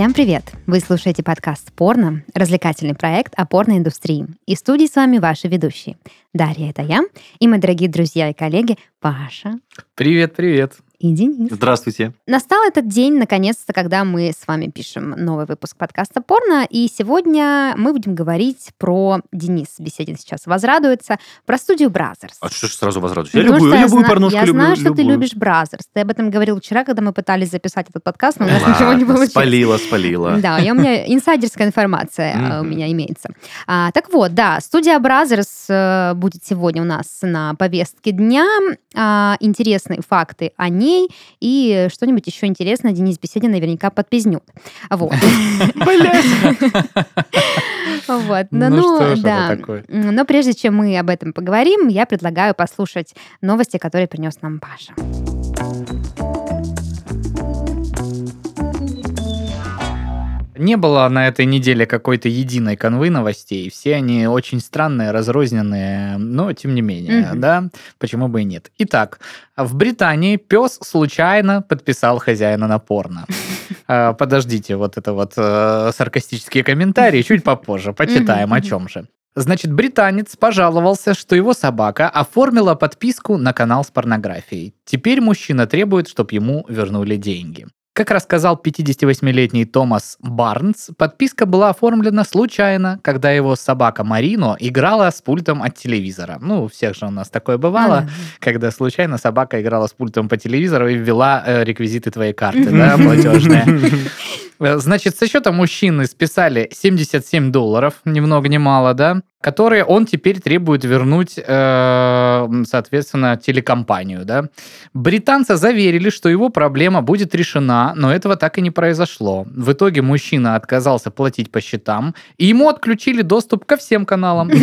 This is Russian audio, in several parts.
Всем привет! Вы слушаете подкаст «Порно» — развлекательный проект о порноиндустрии. И в студии с вами ваши ведущие. Дарья — это я, и мои дорогие друзья и коллеги Паша. Привет, привет и Денис. Здравствуйте. Настал этот день, наконец-то, когда мы с вами пишем новый выпуск подкаста «Порно», и сегодня мы будем говорить про... Денис Беседин сейчас возрадуется, про студию Brazzers. А что ж сразу возрадуюсь? Я любую, я любую порнушку Я люблю. знаю, что любую. ты любишь Brazzers. Ты об этом говорил вчера, когда мы пытались записать этот подкаст, но у нас ничего не получилось. Спалила, спалила. Да, и у меня инсайдерская информация у меня имеется. А, так вот, да, студия Brazzers э, будет сегодня у нас на повестке дня. А, интересные факты о ней и что-нибудь еще интересное Денис Беседин наверняка подпизнет. Вот. Вот. Ну, ну что ж это да. такое? Но прежде чем мы об этом поговорим, я предлагаю послушать новости, которые принес нам Паша. Не было на этой неделе какой-то единой конвы новостей. Все они очень странные, разрозненные, но тем не менее, Мгм. да, почему бы и нет. Итак, в Британии пес случайно подписал хозяина на порно. А, Подождите, вот это вот э, саркастические комментарии чуть попозже, почитаем о чем же. Значит, британец пожаловался, что его собака оформила подписку на канал с порнографией. Теперь мужчина требует, чтобы ему вернули деньги. Как рассказал 58-летний Томас Барнс, подписка была оформлена случайно, когда его собака Марино играла с пультом от телевизора. Ну, у всех же у нас такое бывало, Ага. когда случайно собака играла с пультом по телевизору и ввела э, реквизиты твоей карты, да, платежные. Э, Значит, со счета мужчины списали 77 долларов, ни много ни мало, да, которые он теперь требует вернуть, э, соответственно, телекомпанию, да. Британца заверили, что его проблема будет решена, но этого так и не произошло. В итоге мужчина отказался платить по счетам, и ему отключили доступ ко всем каналам.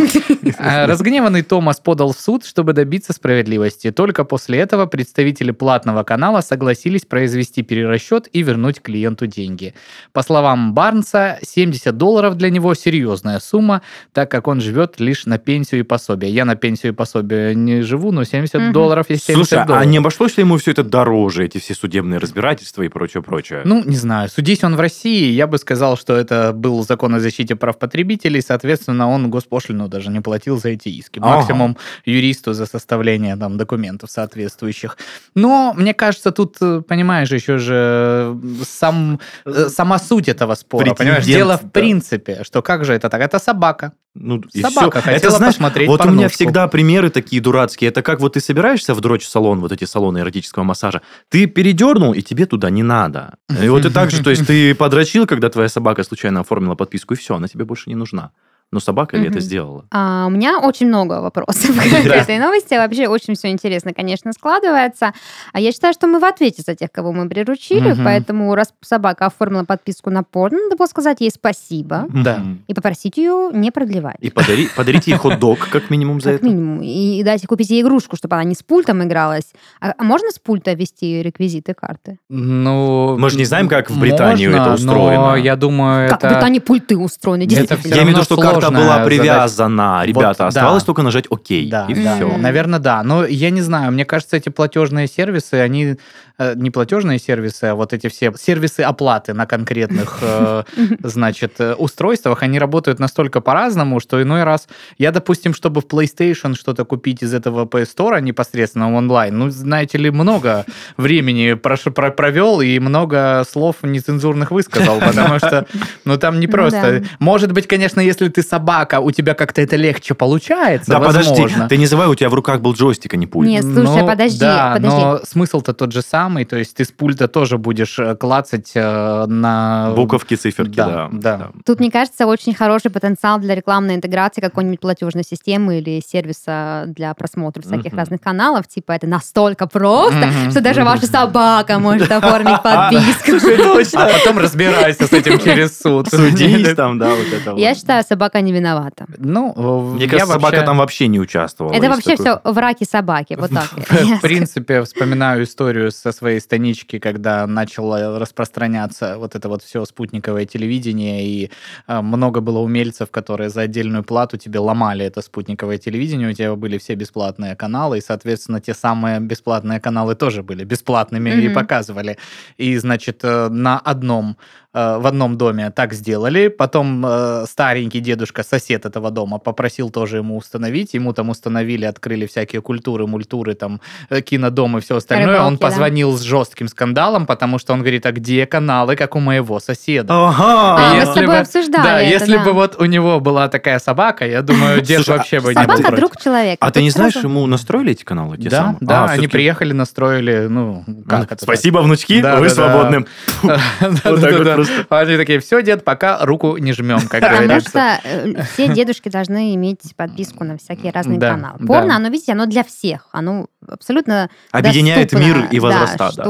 Э, Разгневанный Томас подал в суд, чтобы добиться справедливости. Только после этого представители платного канала согласились произвести перерасчет и вернуть клиенту деньги. По словам Барнса, 70 долларов для него серьезная сумма, так как он живет лишь на пенсию и пособие. Я на пенсию и пособие не живу, но 70 Мгм. долларов есть 70 Слушай, а долларов. не обошлось ли ему все это дороже, эти все судебные разбирательства и прочее-прочее? Ну, не знаю. Судись он в России, я бы сказал, что это был закон о защите прав потребителей, соответственно, он госпошлину даже не платил за эти иски. Ага. Максимум юристу за составление там, документов соответствующих. Но, мне кажется, тут, э, понимаешь, еще же э, сам, э, сама суть этого спора, понимаешь? Претендент, Дело в да. принципе, что как же это так? Это собака. Ну, и Собака хотела Это, знаешь, посмотреть вот у меня порнушку. всегда примеры такие дурацкие. Это как вот ты собираешься в дрочь-салон, вот эти салоны эротического массажа, ты передернул, и тебе туда не надо. И вот и так же, то есть ты подрочил, когда твоя собака случайно оформила подписку, и все, она тебе больше не нужна. Но собака ли это сделала? А, у меня очень много вопросов к Да. этой новости. Вообще очень все интересно, конечно, складывается. А я считаю, что мы в ответе за тех, кого мы приручили. Мгм. Поэтому, раз собака оформила подписку на порно, надо было сказать ей спасибо Да. И попросить ее не продлевать. И подари, подарите ей хот-дог, как минимум, за Как это. минимум. И, и дать ей купить ей игрушку, чтобы она не с пультом игралась. А, а можно с пульта ввести реквизиты карты? Ну, Мы же не знаем, как в Британии можно, это устроено. Но я думаю, Как в это... Британии пульты устроены, Это Я имею в виду, что карта была привязана. Вот, Ребята, да. оставалось только нажать ОК. Да, и да, все. наверное, да. Но я не знаю, мне кажется, эти платежные сервисы, они э, не платежные сервисы, а вот эти все сервисы оплаты на конкретных, э, значит, э, устройствах, они работают настолько по-разному, что иной раз я, допустим, чтобы в PlayStation что-то купить из этого PS Store непосредственно онлайн, ну, знаете ли, много времени прош- про- провел и много слов нецензурных высказал, потому что, ну, там не Ну просто. да. Может быть, конечно, если ты собака, у тебя как-то это легче получается, Да, подожди, возможно. ты не забывай, у тебя в руках был джойстик, а не пульт. Нет, слушай, Ну, подожди, да, подожди. но смысл-то тот же самый, то есть ты с пульта тоже будешь э, клацать э, на... Буковки, циферки, Да, да. да. Тут, мне кажется, очень хороший потенциал для рекламной интеграции какой-нибудь платежной системы или сервиса для просмотра всяких Мгм. разных каналов. Типа это настолько просто, Мгм. что даже ваша собака может оформить подписку. А потом разбирайся с этим через суд. Судись там, да, вот это вот. Я считаю, собака собака не виновата. Ну, Мне я кажется, собака вообще- там вообще не участвовала. Это вообще такое. все враки собаки. Вот так. В принципе, вспоминаю историю со своей станички, когда начало распространяться вот это вот все спутниковое телевидение, и а, много было умельцев, которые за отдельную плату тебе ломали это спутниковое телевидение, у тебя были все бесплатные каналы, и, соответственно, те самые бесплатные каналы тоже были бесплатными и показывали. И, значит, э, на одном э, в одном доме так сделали, потом э, старенький дедушка, сосед этого дома, попросил тоже ему установить, ему там установили, открыли всякие культуры, мультуры, там, э, кинодом и все остальное. Рыбалки, Он да. позвонил с жестким скандалом, потому что он говорит, а где каналы, как у моего соседа? Ага. А, мы Если с тобой бы- обсуждали Да, это, если да. бы вот у него была такая собака, я думаю, дед Слушай, а вообще бы не был Собака друг человека. А ты не знаешь, ему настроили эти каналы? Да, да, А, они приехали, настроили, ну, как это? Спасибо, внучки, Да, вы да, да. свободны. Вот так вот. Просто. Они такие, все, дед, пока руку не жмем, как Потому говорится. что э, все дедушки должны иметь подписку на всякие разные каналы. Порно, оно, видите, оно для всех. Оно абсолютно Объединяет мир и возраста, да.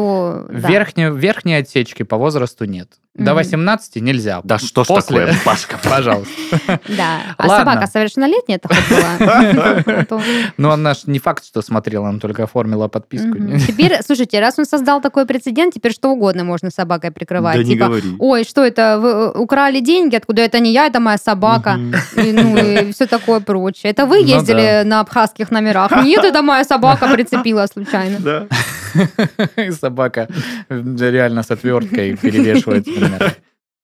Верхней, отсечки по возрасту нет. До Мгм. 18 нельзя. Да что ж После- такое, Пашка? Пожалуйста. Да. А собака совершеннолетняя это хоть была? Но она ж не факт, что смотрела, она только оформила подписку. Теперь, слушайте, раз он создал такой прецедент, теперь что угодно можно собакой прикрывать. Да не Типа, говори. Ой, что это, вы э, украли деньги, откуда это не я, это моя собака. И, ну, и все такое прочее. Это вы Ну ездили на абхазских номерах? Нет, это моя собака прицепила случайно. Да. И собака реально с отверткой перевешивает. например.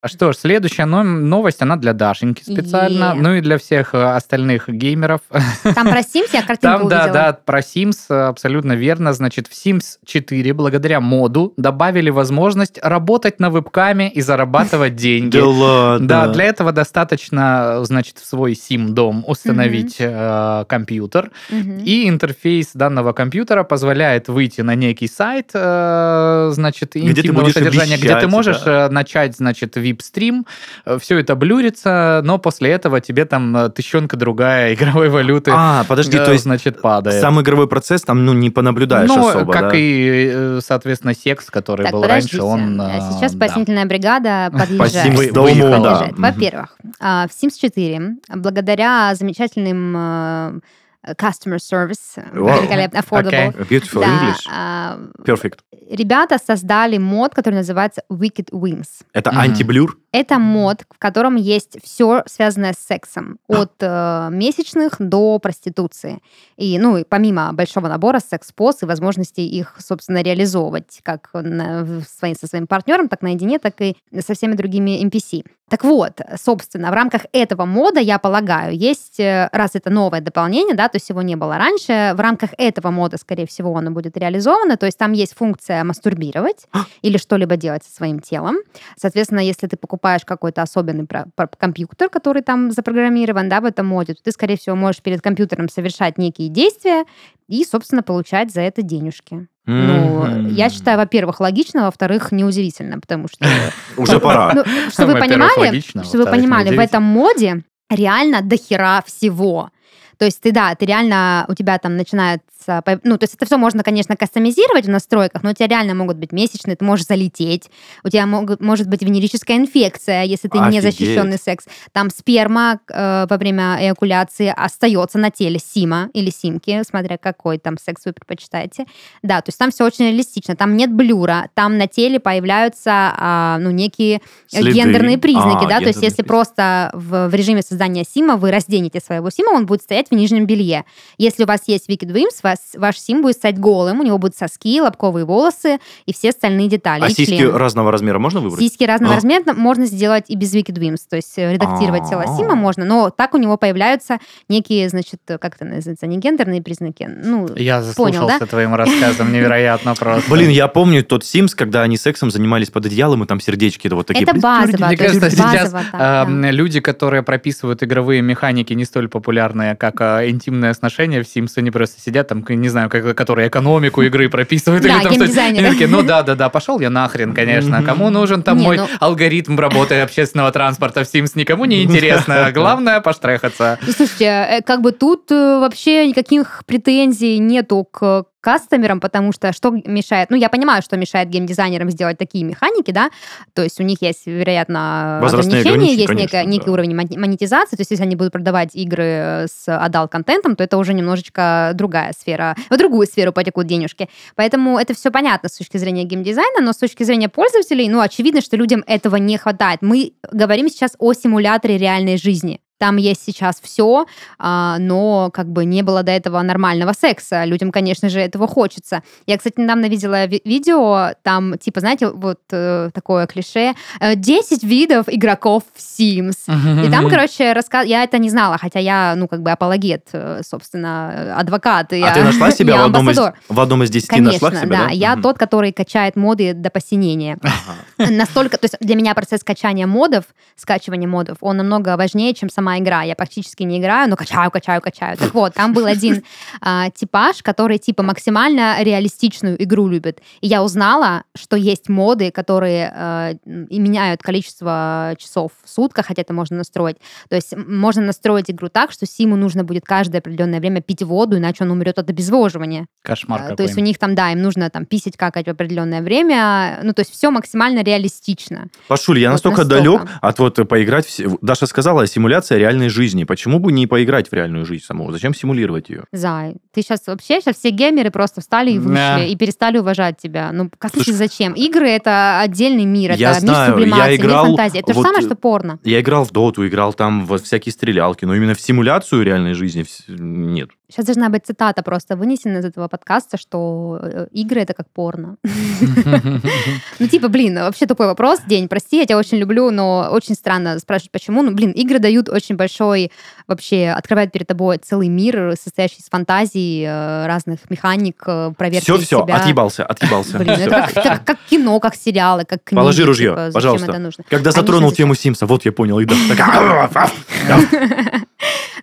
А что ж, следующая но- новость, она для Дашеньки специально, Е. ну и для всех э, остальных геймеров. Там про Sims я картинку Там, да, увидела. да, про Sims э, абсолютно верно. Значит, в Sims 4 благодаря моду добавили возможность работать на вебкаме и зарабатывать деньги. Да ладно. Да, для этого достаточно, значит, в свой сим-дом установить э, компьютер, и интерфейс данного компьютера позволяет выйти на некий сайт, значит, интимного содержания, где ты можешь да. начать, значит, вип-стрим, все это блюрится, но после этого тебе там э, тысячонка другая игровой валюты, А, подожди, э, то есть значит, падает. сам игровой процесс там, ну, не понаблюдаешь ну, особо, как да? и, э, соответственно, секс, который Так, был подождите. раньше, он... А э, Сейчас да. спасительная бригада да. Мгм. Во-первых, а, в Sims 4, благодаря замечательным э, customer service, э, Вау. великолепно, affordable, Окей. Beautiful да, English. а, Perfect. ребята создали мод, который называется Wicked Wings. Это Мгм. антиблюр? Это мод, в котором есть все связанное с сексом, от э, месячных до проституции. И, ну, и помимо большого набора секс-поз и возможности их, собственно, реализовывать как на- в свои- со своим партнером, так наедине, так и со всеми другими NPC. Так вот, собственно, в рамках этого мода, я полагаю, есть, э, раз это новое дополнение, да, то есть его не было раньше, в рамках этого мода, скорее всего, оно будет реализовано, то есть там есть функция мастурбировать или что-либо делать со своим телом. Соответственно, если ты покупаешь какой-то особенный компьютер, который там запрограммирован, да, в этом моде, то ты, скорее всего, можешь перед компьютером совершать некие действия и, собственно, получать за это денежки. Ну, Мгм. я считаю, во-первых, логично, во-вторых, неудивительно, потому что Уже пора. ну, чтобы вы понимали, чтобы вы понимали, в этом моде реально дохера всего. То есть ты, да, ты реально, у тебя там начинается, ну, то есть это все можно, конечно, кастомизировать в настройках, но у тебя реально могут быть месячные, ты можешь залететь, у тебя могут, может быть венерическая инфекция, если ты не Офигеть. защищенный секс. Там сперма э, во время эякуляции остается на теле сима или симки, смотря какой там секс вы предпочитаете. Да, то есть там все очень реалистично, там нет блюра, там на теле появляются, а, ну, некие Следы. гендерные признаки, А, да, то есть если признаки. просто в, в режиме создания сима вы разденете своего сима, он будет стоять в нижнем белье. Если у вас есть Wicked Wings, вас, ваш сим будет стать голым, у него будут соски, лобковые волосы и все остальные детали. А сиськи член. разного размера можно выбрать? Сиськи разного А. размера можно сделать и без Wicked Wings, то есть э, редактировать тело А. Сима можно, но так у него появляются некие, значит, как это называется, не гендерные признаки, ну, Я Понял, заслушался да? твоим рассказом, невероятно просто. Блин, я помню тот Sims, когда они сексом занимались под одеялом, и там сердечки да, вот такие. это базово, Мне кажется, сейчас да. люди, которые прописывают игровые механики не столь популярные, как а, интимные отношения в Sims, они просто сидят там, не знаю, как- которые экономику игры прописывают. Да, или там что-то. геймдизайнеры. Такие, Ну да, да, да, пошел я нахрен, конечно. Кому нужен там Не, мой ну- алгоритм работы общественного транспорта в Sims? Никому не интересно. Главное поштрехаться. Ну, слушайте, э, как бы тут э, вообще никаких претензий нету к кастомерам, потому что что мешает... Ну, я понимаю, что мешает геймдизайнерам сделать такие механики, да, то есть у них есть, вероятно, Возрастные ограничения, есть конечно, некий, некий да. уровень мон- монетизации, то есть если они будут продавать игры с адалт-контентом, то это уже немножечко другая сфера, в другую сферу потекут денежки. Поэтому это все понятно с точки зрения геймдизайна, но с точки зрения пользователей, ну, очевидно, что людям этого не хватает. Мы говорим сейчас о симуляторе реальной жизни. Там есть сейчас все, но как бы не было до этого нормального секса. Людям, конечно же, этого хочется. Я, кстати, недавно видела ви- видео, там, типа, знаете, вот э, такое клише, э, 10 видов игроков в Sims. И там, короче, рассказ... я это не знала, хотя я, ну, как бы апологет, э, собственно, адвокат. и А я- ты нашла себя в одном, из, в одном из десяти Конечно, нашла себя, да. да? Я тот, который качает моды до посинения. Настолько, то есть для меня процесс качания модов, скачивания модов, он намного важнее, чем сама игра. Я практически не играю, но качаю, качаю, качаю. Так вот, там был один а, типаж, который типа максимально реалистичную игру любит. И я узнала, что есть моды, которые э, и меняют количество часов в сутках, хотя это можно настроить. То есть можно настроить игру так, что Симу нужно будет каждое определенное время пить воду, иначе он умрет от обезвоживания. Кошмар А, какой. То есть у них там, да, им нужно там писать, какать в определенное время. Ну, то есть все максимально реалистично. Пашуль, я Вот настолько настолько. далек от вот э, поиграть... В... Даша сказала, симуляция реальной жизни. Почему бы не поиграть в реальную жизнь саму? Зачем симулировать ее? Зай, ты сейчас вообще, сейчас все геймеры просто встали и вышли, Да. и перестали уважать тебя. Ну, как Слушай, зачем? Игры — это отдельный мир, Я это знаю, мир сублимации, я играл мир фантазии. Это вот, же самое, э, что порно. Я играл в доту, играл там во всякие стрелялки, но именно в симуляцию реальной жизни нет. Сейчас должна быть цитата просто вынесена из этого подкаста, что э, игры — это как порно. Ну, типа, блин, вообще такой вопрос, День, прости, я тебя очень люблю, но очень странно спрашивать, почему. Ну, блин, игры дают очень большой, вообще, открывают перед тобой целый мир, состоящий из фантазий, э, разных механик, э, проверки Все, все, себя. отъебался, отъебался. Блин, это как, кино, как сериалы, как книги. Положи ружье, типа, зачем пожалуйста. Когда затронул тему Симса, вот я понял, и такая...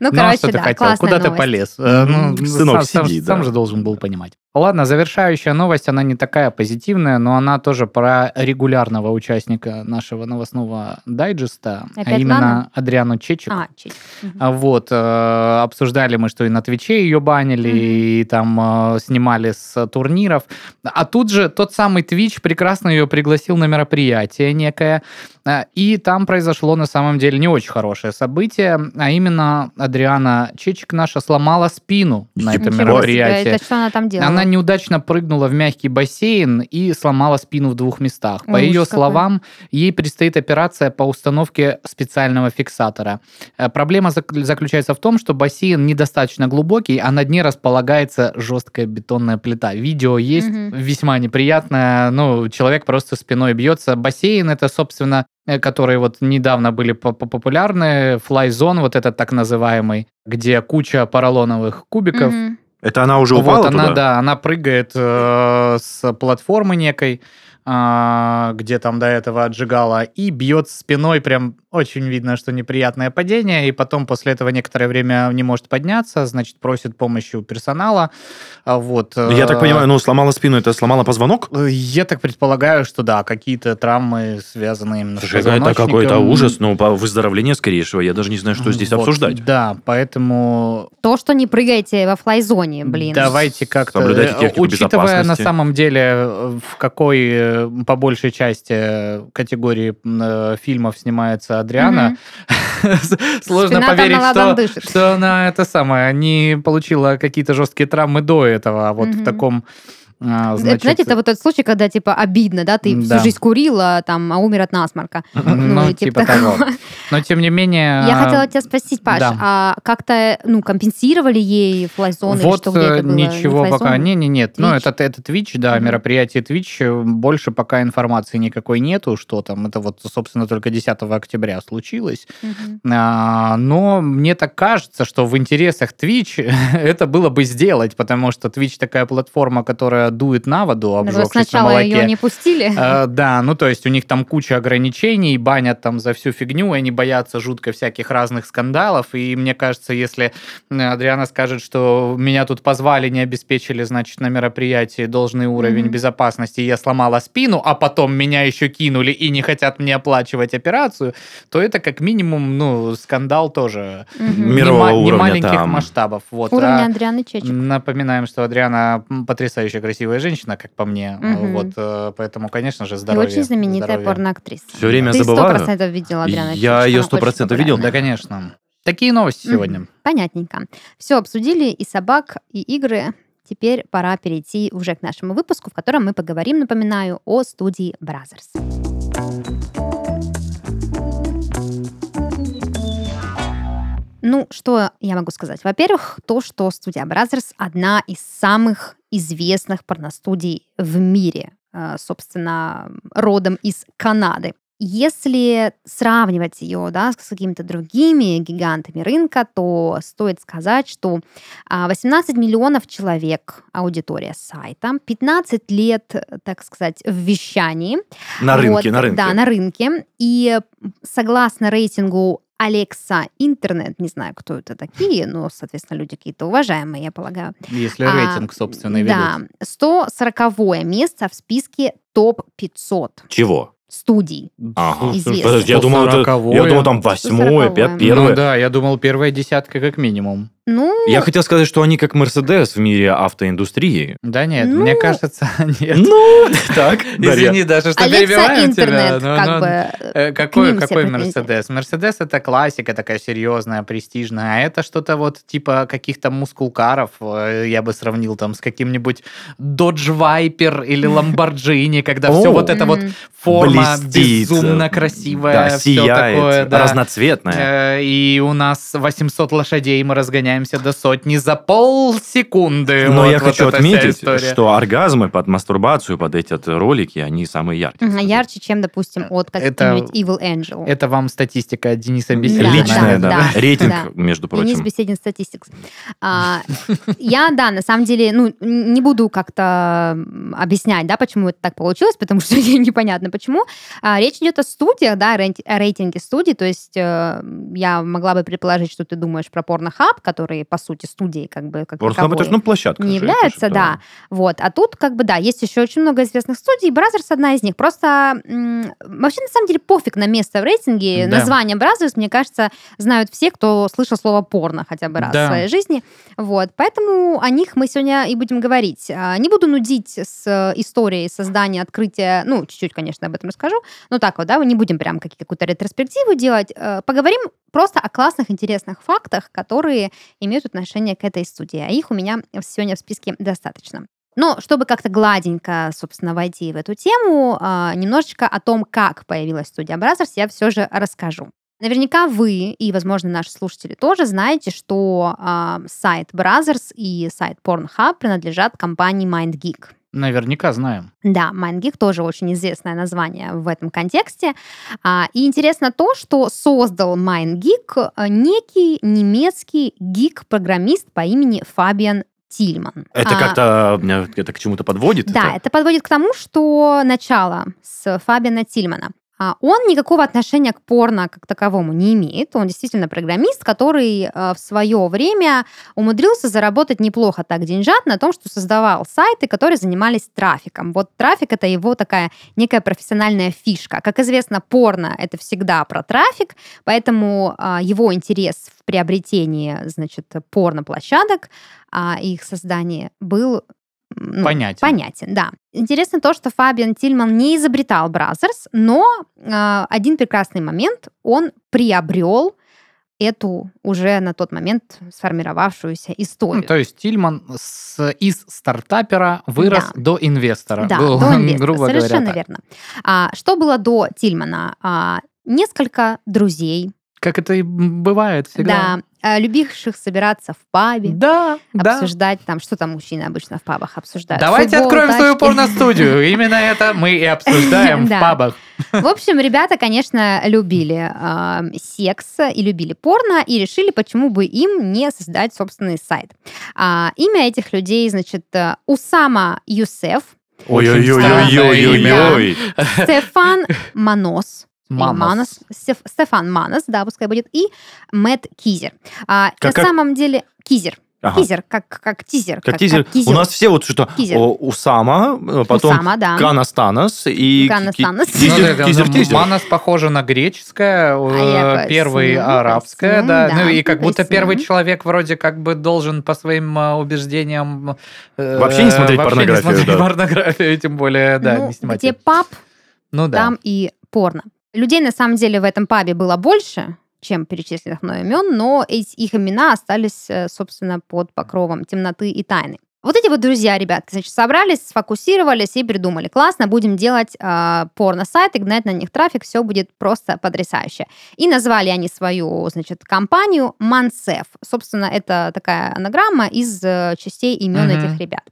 Ну, Ну, а короче, что ты да, хотел? классная Куда ты полез? Э, ну, Сынок, сам, сам- сиди, сам же должен был понимать. Ладно, завершающая новость, она не такая позитивная, но она тоже про регулярного участника нашего новостного дайджеста, а Опять именно Лана? Адриану Чечик. А, чуть. Мгм. А Вот, э, обсуждали мы, что и на Твиче ее банили, Мгм. и там э, снимали с турниров. А тут же тот самый Твич прекрасно ее пригласил на мероприятие некое, э, и там произошло на самом деле не очень хорошее событие, а именно Адриана Чечик наша сломала спину на этом Ничего себе, мероприятии. Это что она там делала? Она неудачно прыгнула в мягкий бассейн и сломала спину в двух местах. По Ой, ее ужас какой. словам, ей предстоит операция по установке специального фиксатора. Э, Проблема зак- заключается в том, что бассейн недостаточно глубокий, а на дне располагается жесткая бетонная плита. Видео есть Мгм. весьма неприятное. Ну, человек просто спиной бьется. Бассейн это, собственно, э, которые вот недавно были по- по- популярны, флайзон, вот этот так называемый, где куча поролоновых кубиков, Мгм. Это она уже упала вот она, туда? да, она прыгает э, с платформы некой, где там до этого отжигала, и бьет спиной, прям очень видно, что неприятное падение, и потом после этого некоторое время не может подняться, значит, просит помощи у персонала. А Вот. Ну, Я так э, понимаю, ну, сломала спину, это сломала позвонок? э, Я так предполагаю, что да, какие-то травмы связаны именно Слушай, с это какой-то ужас, но по выздоровление скорейшего. Я даже не знаю, что здесь Вот, обсуждать. Да, поэтому То, что не прыгайте во флайзоне, блин. Давайте как-то... Соблюдайте э, технику Учитывая на самом деле, э, в какой по большей части э, категории э, фильмов снимается Адриана, сложно Спина поверить, что, дышит. что она это самое, не получила какие-то жесткие травмы до этого. А Вот в таком... а, Это, значит, знаете, это вот тот случай, когда, типа, обидно, да, ты Да. всю жизнь курила, там, а умер от насморка. Ну, и типа того. Но тем не менее... Я хотела тебя спросить, Паш, да. а как-то, ну, компенсировали ей флайзон или Вот что, где э, это было? ничего Не пока. Не, не, нет. Ну, Twitch? это, это Twitch, да, Мгм. мероприятие Twitch. э, Больше пока информации никакой нету, что там. Это вот, собственно, только 10 октября случилось. Мгм. А, но мне так кажется, что в интересах Twitch это было бы сделать, потому что Twitch такая платформа, которая дует на воду, Ну, обжегшись на сначала молоке. ее не пустили. Э, Да, ну то есть у них там куча ограничений, банят там за всю фигню, и они боятся жутко всяких разных скандалов. И мне кажется, если Адриана скажет, что меня тут позвали, не обеспечили, значит, на мероприятии должный уровень Мгм. безопасности, я сломала спину, а потом меня еще кинули и не хотят мне оплачивать операцию, то это как минимум, ну, скандал тоже. Мир- Мирового не, ма- не уровня маленьких там. масштабов. Вот. Уровня А Адрианы Чечек. Напоминаем, что Адриана потрясающе красивая женщина, как по мне. Мгм. Вот, э, поэтому, конечно же, И здоровье. очень знаменитая здоровье. порноактриса. Все время Ты забываю. процентов видела Адриана Я ее она сто очень процентов видел. Да, конечно. Такие новости Мгм. сегодня. Понятненько. Все обсудили, и собак, и игры. Теперь пора перейти уже к нашему выпуску, в котором мы поговорим, напоминаю, о студии Brothers. Ну, что я могу сказать? Во-первых, то, что студия Brothers одна из самых известных порностудий в мире, э, собственно, родом из Канады. Если сравнивать ее да, с какими-то другими гигантами рынка, то стоит сказать, что а, 18 миллионов человек аудитория сайта, 15 лет, так сказать, в вещании. На рынке, Вот, на рынке. Да, на рынке. И согласно рейтингу Алекса Интернет, не знаю, кто это такие, но, соответственно, люди какие-то уважаемые, я полагаю. Если А, рейтинг собственный ведут. Да, 140 место в списке топ-500 Чего? студий. Ага. Подожди, я думал, это- я думал, там восьмое, 140-е. пя- Ну первое. да, я думал, первая десятка как минимум. Ну, Я хотел сказать, что они как Мерседес в мире автоиндустрии. Да нет, Ну, мне кажется, нет. Ну, так, Извини, даже что перебиваю Интернет, тебя. как бы... Э, Какой, какой. Мерседес? Мерседес это классика такая серьезная, престижная, а это что-то вот типа каких-то мускулкаров, э, я бы сравнил там с каким-нибудь Dodge Viper или Lamborghini, когда все вот это вот форма Блестит. безумно красивая, все такое, да. разноцветная. Э, И у нас 800 лошадей, мы разгоняемся до сотни за полсекунды. Но Вот- я вот хочу отметить, что оргазмы под мастурбацию, под эти ролики, они самые яркие. Мгм, Ярче, чем, допустим, от каких-нибудь Evil Angel. Это вам статистика от Дениса Да, Беседина. Личная, да. да, Рейтинг, да. между Денис прочим. Беседин Statistics. А, я, да, на самом деле, ну, не буду как-то объяснять, да, почему это так получилось, потому что непонятно почему. А, речь идет о студиях, да, о рейтинге студий, то есть э, я могла бы предположить, что ты думаешь про Порнохаб, который, по сути, студией как бы как Порнхаб это же, ну, площадка. не является, же, да. Вот. А тут, как бы, да, есть еще очень много известных студий. Brothers одна из них. Просто м, вообще, на самом деле, пофиг на место в рейтинге. Да. Название Brothers, мне кажется, знают все, кто слышал слово порно хотя бы раз Да. в своей жизни. Вот. Поэтому о них мы сегодня и будем говорить. А, Не буду нудить с э, историей создания, открытия. Ну, чуть-чуть, конечно, об этом расскажу. Ну, так вот, да, мы не будем прям какие- какую-то ретроспективу делать. Э, Поговорим просто о классных, интересных фактах, которые имеют отношение к этой студии. А их у меня сегодня в списке достаточно. Но чтобы как-то гладенько, собственно, войти в эту тему, а, немножечко о том, как появилась студия Brothers, я все же расскажу. Наверняка вы и, возможно, наши слушатели тоже знаете, что а, сайт Brothers и сайт Pornhub принадлежат компании MindGeek. Наверняка знаем. Да, MindGeek тоже очень известное название в этом контексте. А, И интересно то, что создал MindGeek некий немецкий гик-программист по имени Фабиан Тильман. Это А, как-то э, это к чему-то подводит? Да, это? это подводит к тому, что начало с Фабиана Тильмана. А, Он никакого отношения к порно как таковому не имеет. Он действительно программист, который э, в свое время умудрился заработать неплохо так деньжат на том, что создавал сайты, которые занимались трафиком. Вот трафик это его такая некая профессиональная фишка. Как известно, порно это всегда про трафик, поэтому а, его интерес в приобретении, значит, порно-площадок, а, и их создании был ну, Понятен. Понятен, да. Интересно то, что Фабиан Тильман не изобретал Brothers, но э, один прекрасный момент он приобрел эту уже на тот момент сформировавшуюся историю. Ну, то есть Тильман с- из стартапера вырос Да. до инвестора. Да, Был, до инвестора, грубо совершенно говоря, верно. А, что было до Тильмана? А, несколько друзей, Как это и бывает всегда. да, любивших собираться в пабе, Да, да. обсуждать там, что там мужчины обычно в пабах обсуждают. Давайте Футбол, откроем свою тачки. порностудию. Именно это мы и обсуждаем в Да. пабах. В общем, ребята, конечно, любили э, секс и любили порно, и решили, почему бы им не создать собственный сайт. А, имя этих людей, значит, э, Усама Юсеф, Ой-ой-ой-ой-ой-ой. Стефан Манос. Манос. Манос, Стеф- Стефан Манос, да, пускай будет, и Мэтт Кизер. А, Как- на как? самом деле Кизер, Ага. Кизер, как, как тизер. Как тизер. У нас все вот что Кизер. о, Усама, э, потом Усама, да. Канастанас и Канастанас. ки- Ну, Тизер, это, тизер, ну, тизер. Манас похоже на греческое, э, якось, первый ну, арабское, якось, да. ну, Ну да, и как будто первый ну. человек вроде как бы должен по своим э, убеждениям... э, Вообще не смотреть вообще порнографию, не смотреть да. порнографию, тем более, да, ну, не снимать. где паб, Ну да. там и порно. Людей, на самом деле, в этом пабе было больше, чем перечисленных мной имен, но их имена остались, э, собственно, под покровом темноты и тайны. Вот эти вот друзья, ребятки, значит, собрались, сфокусировались и придумали. Классно, будем делать э, порно-сайты, гнать на них трафик, все будет просто потрясающе. И назвали они свою, значит, компанию Mansef. Собственно, это такая анаграмма из э, частей имен Мгм. этих ребят.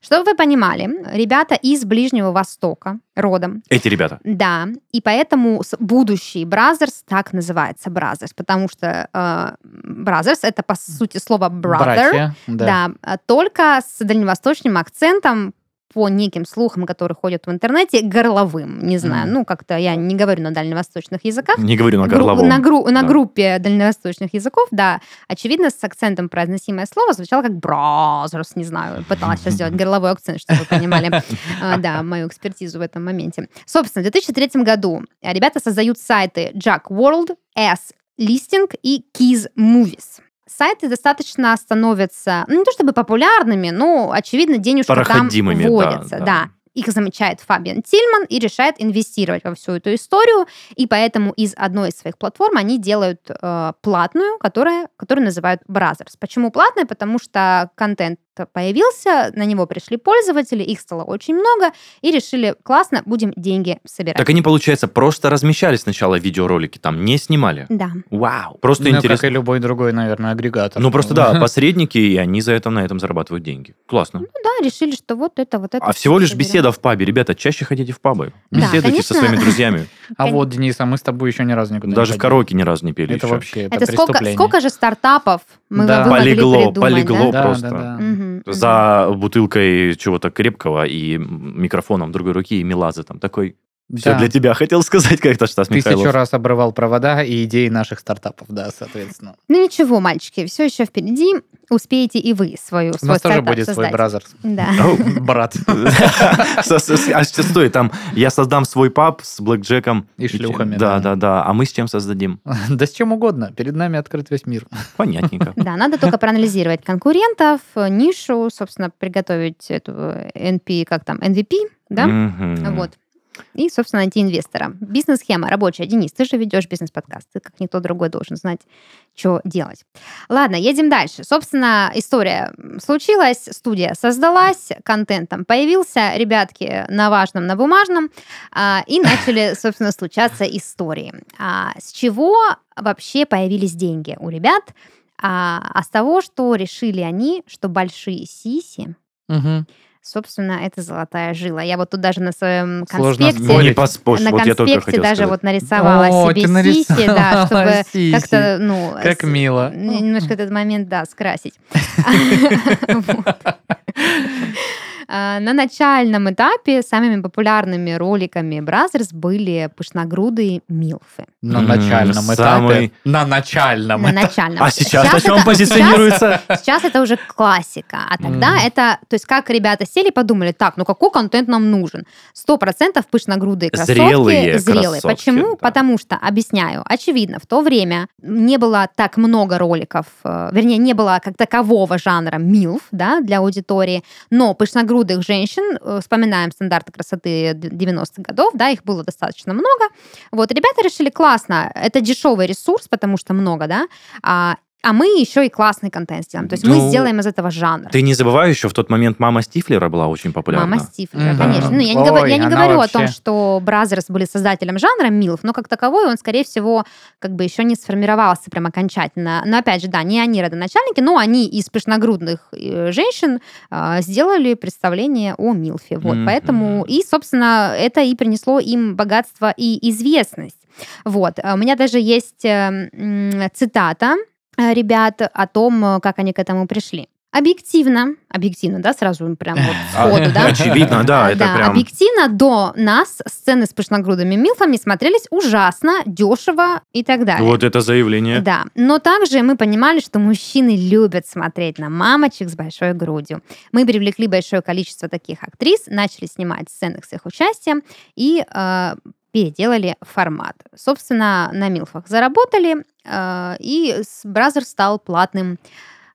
Чтобы вы понимали, ребята из Ближнего Востока родом, Эти ребята. да, и поэтому будущий Brazzers так называется Brazzers, потому что э, Brazzers это по сути слово brother, Братья, да. да, а только с дальневосточным акцентом по неким слухам, которые ходят в интернете, горловым, не знаю, Мгм. ну как-то я не говорю на дальневосточных языках. Не говорю на Гру- горловом. на, гру- на Да. группе дальневосточных языков, да, очевидно, с акцентом произносимое слово звучало как бразерс, не знаю, пыталась сейчас сделать горловой акцент, чтобы вы понимали, а, да, мою экспертизу в этом моменте. Собственно, в 2003 году ребята создают сайты Jack World, S Listing и Keys Movies. Сайты достаточно становятся, ну, не то чтобы популярными, но, очевидно, денежки там Проходимыми, да, да. да. Их замечает Фабиан Тильман и решает инвестировать во всю эту историю. И поэтому из одной из своих платформ они делают э, платную, которая, которую называют Brothers. Почему платная? Потому что контент появился, на него пришли пользователи, их стало очень много, и решили, классно, будем деньги собирать. Так они, получается, просто размещали сначала видеоролики, там не снимали. Да. Вау. Просто Ну, как интересно. и любой другой, наверное, агрегатор. Ну, просто да, посредники, и они за это на этом зарабатывают деньги. Классно. Ну да, решили, что вот это, вот это. А всего лишь соберем. беседа в пабе. Ребята, чаще ходите в пабы. Да, Беседуйте со конечно. своими друзьями. А вот, Денис, а мы с тобой еще ни разу никуда Даже в караоке ни разу не пели Это вообще, это, сколько, же стартапов мы Да. могли Полегло, придумать, полегло да? Да, просто. За бутылкой чего-то крепкого и микрофоном другой руки и Милазы там такой. Все Да. для тебя. Хотел сказать как-то Тысячу Михайлов. раз обрывал провода и идеи наших стартапов, да, соответственно. Ну ничего, мальчики, все еще впереди. Успеете и вы свою, У нас тоже будет свой бразерс. Да. Брат. А что стой, там я создам свой паб с блэкджеком. И шлюхами, Да, да. да. А мы с чем создадим? Да с чем угодно. Перед нами открыт весь мир. Понятненько. Да, надо только проанализировать конкурентов, нишу, собственно, приготовить эту NP, как там, MVP, да? Вот. И, собственно, найти инвестора. Бизнес-схема рабочая. Денис, ты же ведешь бизнес-подкаст. Ты, как никто другой, должен знать, что делать. Ладно, едем дальше. Собственно, история случилась, студия создалась, контент там появился, ребятки на важном, на бумажном, а, и начали, собственно, случаться истории. А, с чего вообще появились деньги у ребят? А, а с того, что решили они, что большие сиси Мгм. Собственно, это золотая жила. Я вот тут даже на своем Сложно конспекте, спорить. Не поспорь, на вот я только конспекте хотел даже сказать. вот нарисовала О, себе ты сиси, да, нарисовала чтобы сиси. как-то, ну... Как с- мило. Немножко этот момент, да, скрасить. А, На начальном этапе самыми популярными роликами Brazzers были пышногрудые MILF ы. На начальном этапе. самый- На начальном На начальном. А сейчас на это- чем сейчас- позиционируется? Сейчас это уже классика, а тогда Мгм. это, то есть как ребята сели и подумали, так, ну какой контент нам нужен? Сто процентов пышногрудые красотки, Зрелые зрелые. красотки, Почему? да. Потому что, объясняю, очевидно, в то время не было так много роликов, э, вернее, не было как такового жанра MILF, да, для аудитории, но пышногрудых женщин, э, вспоминаем стандарты красоты д- 90-х годов, да, их было достаточно много. Вот, ребята решили, классно, это дешевый ресурс, потому что много, да, а, мы еще и классный контент сделаем. То есть мы Ну, сделаем из этого жанр. Ты не забывай еще, в тот момент мама Стифлера была очень популярна. Мама Стифлера, Мгм. конечно. Ну, я не, Ой, говорю, я не говорю о том, вообще- что Brazzers были создателем жанра MILF, но как таковой он, скорее всего, как бы еще не сформировался прям окончательно. Но опять же, да, не они родоначальники, но они из пышногрудных э, женщин а, сделали представление о Милфе. Вот, Мгм. поэтому, и, собственно, это и принесло им богатство и известность. Вот, а у меня даже есть э, цитата э, ребят о том, э, как они к этому пришли. Объективно, объективно, да, сразу прям вот А, сходу, да? Очевидно, да, это да, прям... объективно до нас сцены с пышногрудыми милфами смотрелись ужасно, дешево и так далее. Вот это заявление. Да, но также мы понимали, что мужчины любят смотреть на мамочек с большой грудью. Мы привлекли большое количество таких актрис, начали снимать сцены с их участием и э, переделали формат. Собственно, на Милфах заработали, э, и Бразер стал платным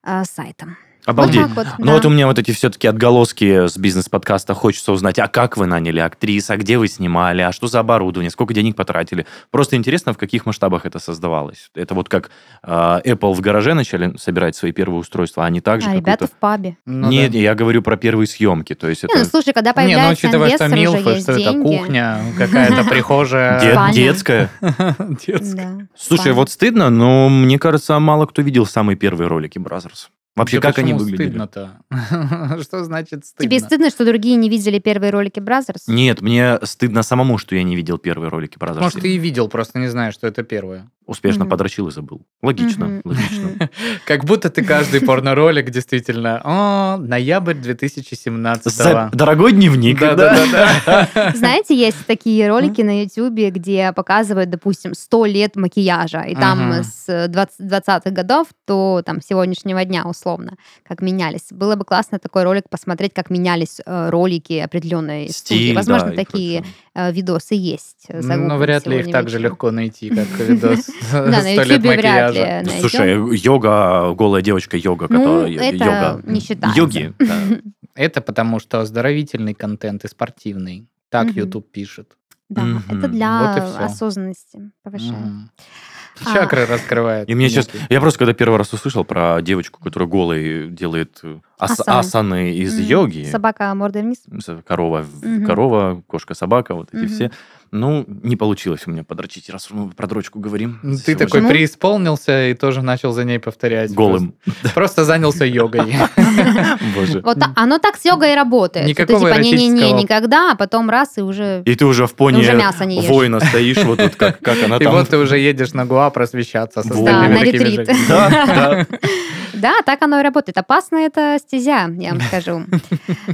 э, сайтом. Обалдеть. Вот так вот, Ну да. вот у меня вот эти все-таки отголоски с бизнес-подкаста. Хочется узнать, а как вы наняли актрис, а где вы снимали, а что за оборудование, сколько денег потратили. Просто интересно, в каких масштабах это создавалось. Это вот как э, Apple в гараже начали собирать свои первые устройства, а они также А ребята в пабе. Ну Нет, да. я говорю про первые съемки. То есть Не, ну это слушай, когда Не, ну появляется учитывая, что есть что это деньги. кухня, какая-то прихожая. детская. детская. Слушай, вот стыдно, но мне кажется, мало кто видел самые первые ролики Brazzers. Вообще, Да как они выглядели? стыдно-то? Что значит стыдно? Тебе стыдно, что другие не видели первые ролики Brazzers? Нет, мне стыдно самому, что я не видел первые ролики Brazzers. Может, ты и видел, просто не знаешь, что это первое. Успешно Мгм. подрочил и забыл. Логично, Мгм, логично. Как будто ты каждый порноролик действительно. О, ноябрь 2017 За- Дорогой дневник. Знаете, есть такие ролики на Ютубе, где показывают, допустим, 100 лет макияжа, и там с 20 20-х годов до там, сегодняшнего дня, условно, как менялись. Было бы классно такой ролик посмотреть, как менялись э, ролики определенной студии. Возможно, такие видосы есть. Но Загуглим вряд ли их так же легко найти, как видос Да, на «Сто лет Ютубе вряд ли макияжа». Ну. Слушай, йога, голая девочка йога, Ну, которая... йога. не считается. Йоги. Это потому, что оздоровительный контент и спортивный. Так. YouTube пишет. Да, это для осознанности повышает. А. Чакры раскрывает. И мне сейчас... Я просто когда первый раз услышал про девочку, которая голой делает э, ас- Асаны. асаны из йоги. Собака мордой вниз. Корова, корова, кошка, собака, вот эти все. Ну, не получилось у меня подрочить, раз мы про дрочку говорим. Ну, Ты Сегодня. такой Почему? преисполнился и тоже начал за ней повторять. Голым. Просто, просто занялся йогой. Боже. Вот та- оно так с йогой и работает. Никакого ты типа не-не-не, никогда, а потом раз и уже... И ты уже в поне Уже мясо не ешь. воина стоишь, вот тут как, она И там. вот ты уже едешь на Гуа просвещаться. Да, остальными на такими же. Да. Да, так оно и работает. Опасно это стезя, я вам скажу.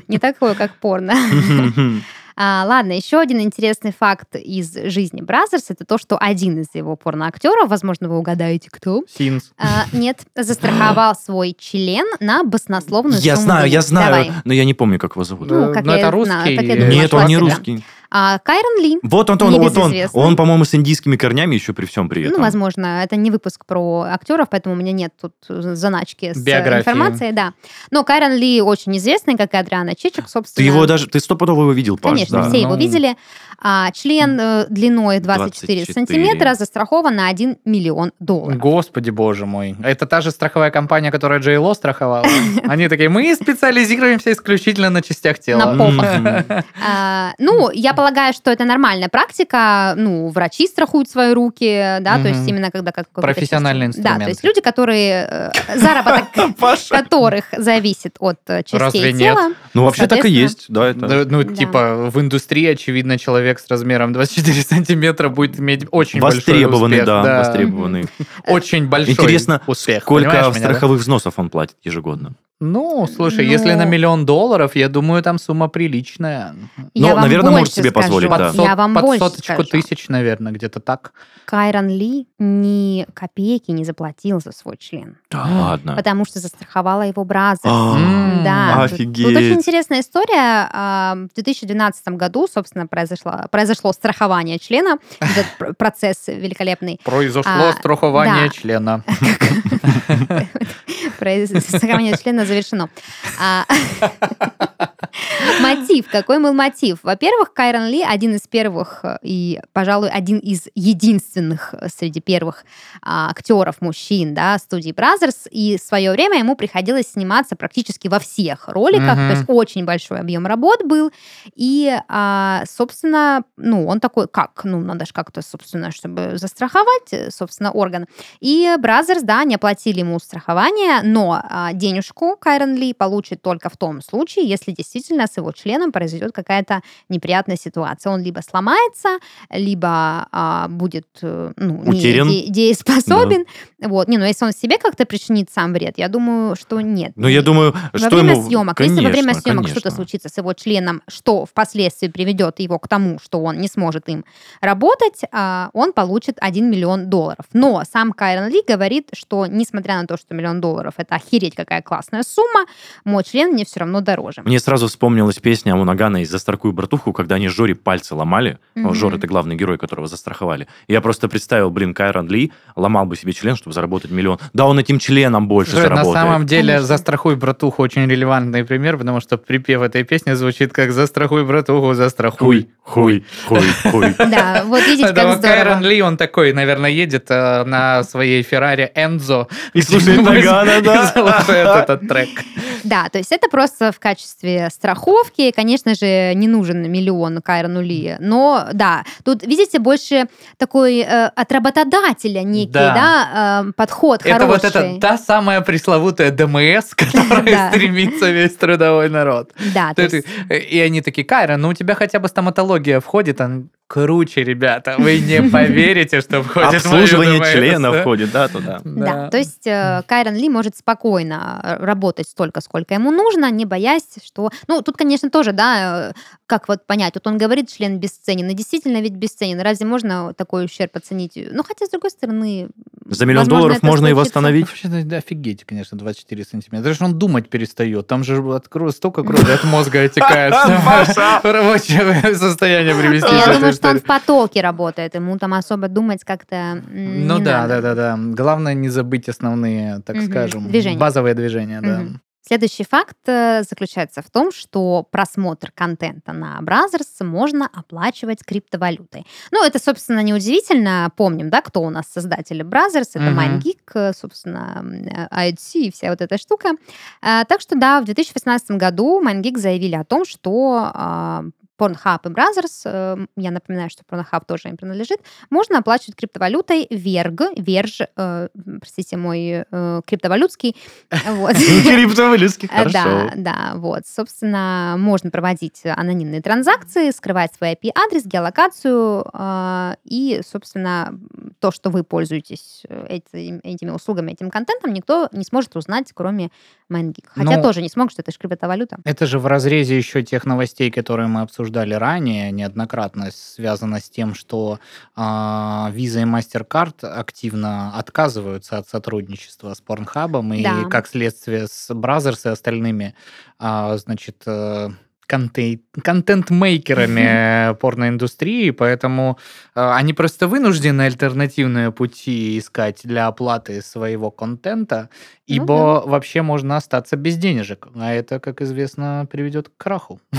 Не такое, как порно. А, ладно, еще один интересный факт из жизни Brazzers это то, что один из его порноактеров, возможно, вы угадаете, кто, Синс. а, нет, застраховал свой член на баснословную Я сумму знаю, я знаю, Давай. но я не помню, как его зовут. Ну, как Ну, я это знаю, русский так я думала, Нет, он не себя. русский. А, Кайрон Ли. Вот он, он, вот он. Он, по-моему, с индийскими корнями еще при всем при этом. Ну, возможно, это не выпуск про актеров, поэтому у меня нет тут заначки с Биографии. информацией, да. Но Кайрон Ли очень известный, как и Адриана Чичик, собственно. Ты его даже, ты стопудово его видел, Паш, Конечно, да. все его Ну. видели. А, член э, длиной 24, 24. сантиметра застрахован на 1 миллион долларов. Господи, боже мой. Это та же страховая компания, которая Джей Ло страховала. Они такие, мы специализируемся исключительно на частях тела. На попах. А, ну, я полагаю, что это нормальная практика. Ну, врачи страхуют свои руки, да, то есть именно когда как Профессиональный часть- Да, инструмент. то есть люди, которые э, заработок которых зависит от э, частей Разве нет? тела. Ну, вообще так и есть, да, это. Ну, типа, в индустрии, очевидно, человек с размером 24 сантиметра будет иметь очень большой Востребованный, успех. да, востребованный. Очень большой Интересно, успех. Сколько да? страховых взносов он платит ежегодно? Ну, слушай, Ну- если на миллион долларов, я думаю, там сумма приличная. Я Ну, вам наверное, может больше себе скажу. позволить, да. Под, сот- Я вам под больше соточку скажу. тысяч, наверное, где-то так. Кайрон Ли ни копейки не заплатил за свой член, Да ладно. потому что застраховала его Brazzers. А, М, Да, Офигеть. Тут очень интересная история. А, В 2012 году, собственно, произошло, произошло страхование члена. Этот пр- процесс великолепный. Произошло А, страхование да. члена. Страхование члена завершено. Мотив. Какой был мотив? Во-первых, Кайрон Ли один из первых э, и, пожалуй, один из единственных э, среди первых а, актеров мужчин, да, студии Brazzers, и в свое время ему приходилось сниматься практически во всех роликах, Мгм. то есть очень большой объем работ был, и, а, собственно, ну, он такой, как, ну, надо же как-то, собственно, чтобы застраховать, э, собственно, орган. И Brazzers, да, не оплатили ему страхование, но а, денежку Кайрон Ли получит только в том случае, если действительно с его членом членом произойдет какая-то неприятная ситуация. Он либо сломается, либо а, будет э, ну, Утерян. не де- дееспособен. Вот. Не, ну если он себе как-то причинит сам вред, я думаю, что нет. Ну, я думаю, Во что время ему... съемок, если во время Конечно, съемок конечно. что-то случится с его членом, что впоследствии приведет его к тому, что он не сможет им работать, а, он получит 1 миллион долларов. Но сам Кайрон Ли говорит, что несмотря на то, что миллион долларов это охереть какая классная сумма, мой член мне все равно дороже. Мне сразу вспомнилась песня у Нагана из «Застрахуй братуху», когда они Жоре пальцы ломали. Мгм. Жор — это главный герой, которого застраховали. И я просто представил, блин, Кайрон Ли ломал бы себе член, чтобы заработать миллион. Да он этим членом больше Слушай, на заработает. самом деле Конечно. «Застрахуй братуху» очень релевантный пример, потому что припев этой песни звучит как «Застрахуй братуху, застрахуй». Хуй, хуй, хуй, хуй. Да, вот видите, как Кайрон здорово. Ли, он такой, наверное, едет э, на своей Феррари Энзо И слушает Нагана, да. и слушает этот трек. Да, то есть это просто в качестве страховки. Конечно же, не нужен миллион Кайрону Ли. Но да, тут, видите, больше такой э, от работодателя некий, Да. да, э, подход Это вот хороший. это та самая пресловутая ДМС, к которой Да. стремится весь трудовой народ. Да, И они такие, Кайра, ну у тебя хотя бы стоматология входит, он круче, ребята, вы не поверите, что входит Обслуживание ДМС». члена входит, да, туда. Да, то есть э, Кайрон Ли может спокойно э, работать столько, сколько ему нужно, не боясь, что... Ну, тут, конечно, тоже, да, э, как вот понять, вот он говорит, член бесценен, и действительно ведь бесценен. Разве можно такой ущерб оценить? Ну, хотя, с другой стороны... За миллион возможно, долларов можно и восстановить. Вообще, да, офигеть, конечно, 24 сантиметра. Даже он думать перестает. Там же откро- столько крови от мозга отекает, рабочее состояние привести. Я думаю, что он в потоке работает, ему там особо думать как-то Ну да, да, да, да. Главное не забыть основные, так скажем, базовые движения, да. Следующий факт э, заключается в том, что просмотр контента на Brazzers можно оплачивать криптовалютой. Ну, это, собственно, неудивительно. Помним, да, кто у нас создатели Brazzers. Это Мгм. MindGeek, э, собственно, м, э, IHC и вся вот эта штука. Так что, да, в 2018 году MindGeek заявили о том, что а, Pornhub и Brazzers, э, я напоминаю, что Pornhub тоже им принадлежит, можно оплачивать криптовалютой Verge, Verge, э, простите, мой э, криптовалютский, вот. Криптовалютский, Э, Да, хорошо. да, вот. Собственно, можно проводить анонимные транзакции, скрывать свой IP-адрес, геолокацию э, и, собственно, то, что вы пользуетесь э, этим- этими услугами, этим контентом, никто не сможет узнать, кроме MindGeek. Хотя Ну, тоже не смог, что это же криптовалюта. Это же в разрезе еще тех новостей, которые мы обсуждали ранее, неоднократно связано с тем, что а, Visa и MasterCard активно отказываются от сотрудничества с Порнхабом, и Да. как следствие с Brazzers и остальными, а, значит, э, контент-мейкерами порноиндустрии, поэтому э, они просто вынуждены альтернативные пути искать для оплаты своего контента, Ну ибо вообще можно остаться без денежек, а это, как известно, приведет к краху.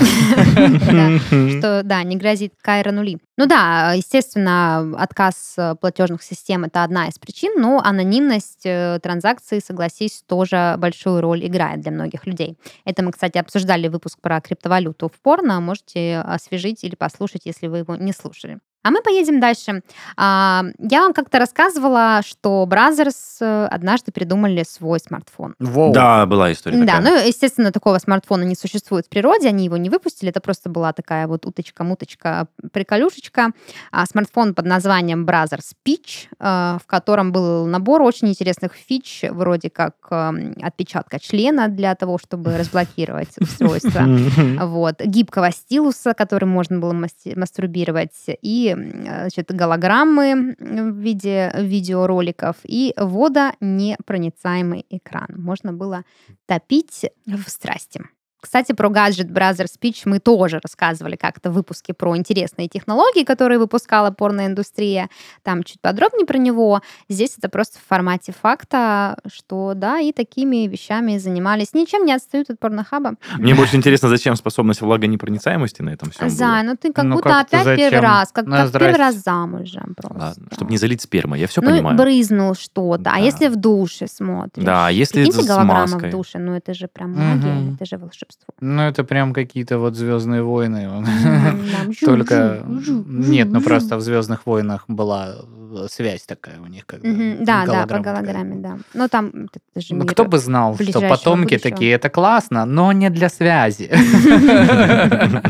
Да, Что, да, не грозит Кайрону Ли. Ну да, естественно, отказ э, платежных систем это одна из причин, но анонимность э, транзакций, согласись, тоже большую роль играет для многих людей. Это мы, кстати, обсуждали выпуск про криптовалюту в порно. Можете освежить или послушать, если вы его не слушали. А мы поедем дальше. А, Я вам как-то рассказывала, что Brazzers э, однажды придумали свой смартфон. Воу. Да, была история Да, такая. ну, естественно, такого смартфона не существует в природе, они его не выпустили, это просто была такая вот уточка-муточка, приколюшечка. А, смартфон под названием Brazzers Peach, э, в котором был набор очень интересных фич, вроде как эм, отпечатка члена для того, чтобы разблокировать устройство. Вот, гибкого стилуса, которым можно было мастурбировать, и м, значит, голограммы в виде видеороликов, и водонепроницаемый экран. Можно было топить в страсти. Кстати, про гаджет Brother Speech мы тоже рассказывали как-то в выпуске про интересные технологии, которые выпускала порноиндустрия. Там чуть подробнее про него. Здесь это просто в формате факта, что да, и такими вещами занимались. Ничем не отстают от порнохаба. Мне больше интересно, зачем способность влагонепроницаемости на этом всем Зай, ну ты как Ну, будто как-то опять первый зачем? раз, как, Ну, как первый раз замужем просто. Ладно, чтобы не залить спермой, я все ну, понимаю. брызнул что-то. Да. А если в душе смотришь? Да, а если Прикиньте с голограмма маской? в душе, ну это же прям магия, Мгм. это же волшебство. Ну, это прям какие-то вот Звездные войны. Только нет, ну просто в Звездных войнах была связь такая у них. Когда Мгм, Да, да, по такая. голограмме, да. Ну, там это же Ну, кто бы знал, что потомки будущего. такие, это классно, но не для связи.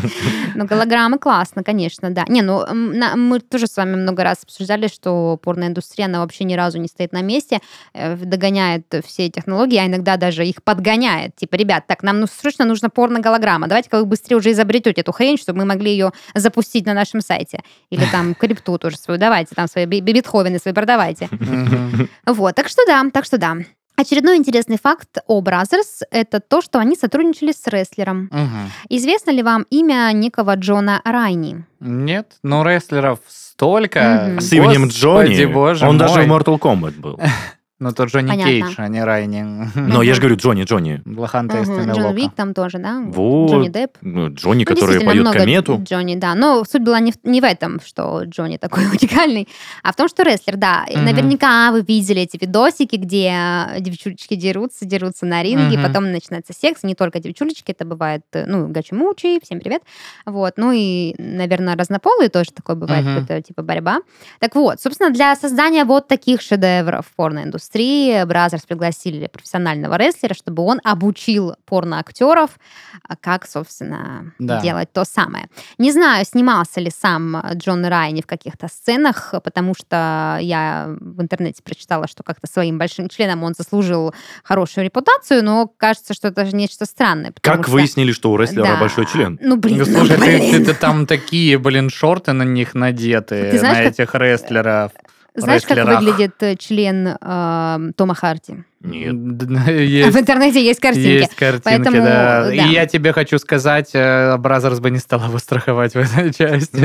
Ну, голограммы классно, конечно, да. Не, ну, мы тоже с вами много раз обсуждали, что порноиндустрия, она вообще ни разу не стоит на месте, э, догоняет все технологии, а иногда даже их подгоняет. Типа, ребят, так, нам ну, срочно нужна порно-голограмма, давайте-ка вы быстрее уже изобретете эту хрень, чтобы мы могли ее запустить на нашем сайте. Или там крипту тоже свою давайте, там свои би- битховены свои продавайте. Мгм. Вот, так что да, так что да. Очередной интересный факт о Бразерс – это то, что они сотрудничали с рестлером. Известно ли вам имя некого Джона Райни? Нет, ну рестлеров столько. Мгм. С именем Господи, Джонни, боже он даже в Mortal Kombat был. Ну, тот Джонни Понятно. Кейдж, а не Райни. Но я же говорю Джонни, Джонни. Блохан Мгм, таинственный Джон. Уик там тоже, да? Вот. Джонни Депп. Ну, Джонни, Ну, который поет много комету. Джонни, да. Но суть была не в, не в этом, что Джонни такой уникальный, а в том, что рестлер, да. Мгм. Наверняка вы видели эти видосики, где девчулечки дерутся, дерутся на ринге, Мгм. потом начинается секс. Не только девчулечки, это бывает, ну, гачи-мучи, всем привет. Вот. Ну и, наверное, разнополые тоже такое бывает, Мгм. какая-то типа борьба. Так вот, собственно, для создания вот таких шедевров в порноиндустрии Brazzers пригласили профессионального рестлера, чтобы он обучил порноактеров, а, как, собственно, Да. делать то самое. Не знаю, снимался ли сам Джон Райни в каких-то сценах, потому что я в интернете прочитала, что как-то своим большим членом он заслужил хорошую репутацию, но кажется, что это же нечто странное. Как что- выяснили, что у рестлера Да. большой член? Ну, блин, Ну, ну, слушай, ты, блин. ты- ты там такие, блин, шорты на них надеты, Ты знаешь, на как- этих рестлеров. Знаешь, как рестлерах. выглядит э, член э, Тома Харти? Нет. А Есть, в интернете есть картинки. есть картинки, Поэтому, да. да. И я тебе хочу сказать, э, Brazzers бы не стала его страховать в этой части.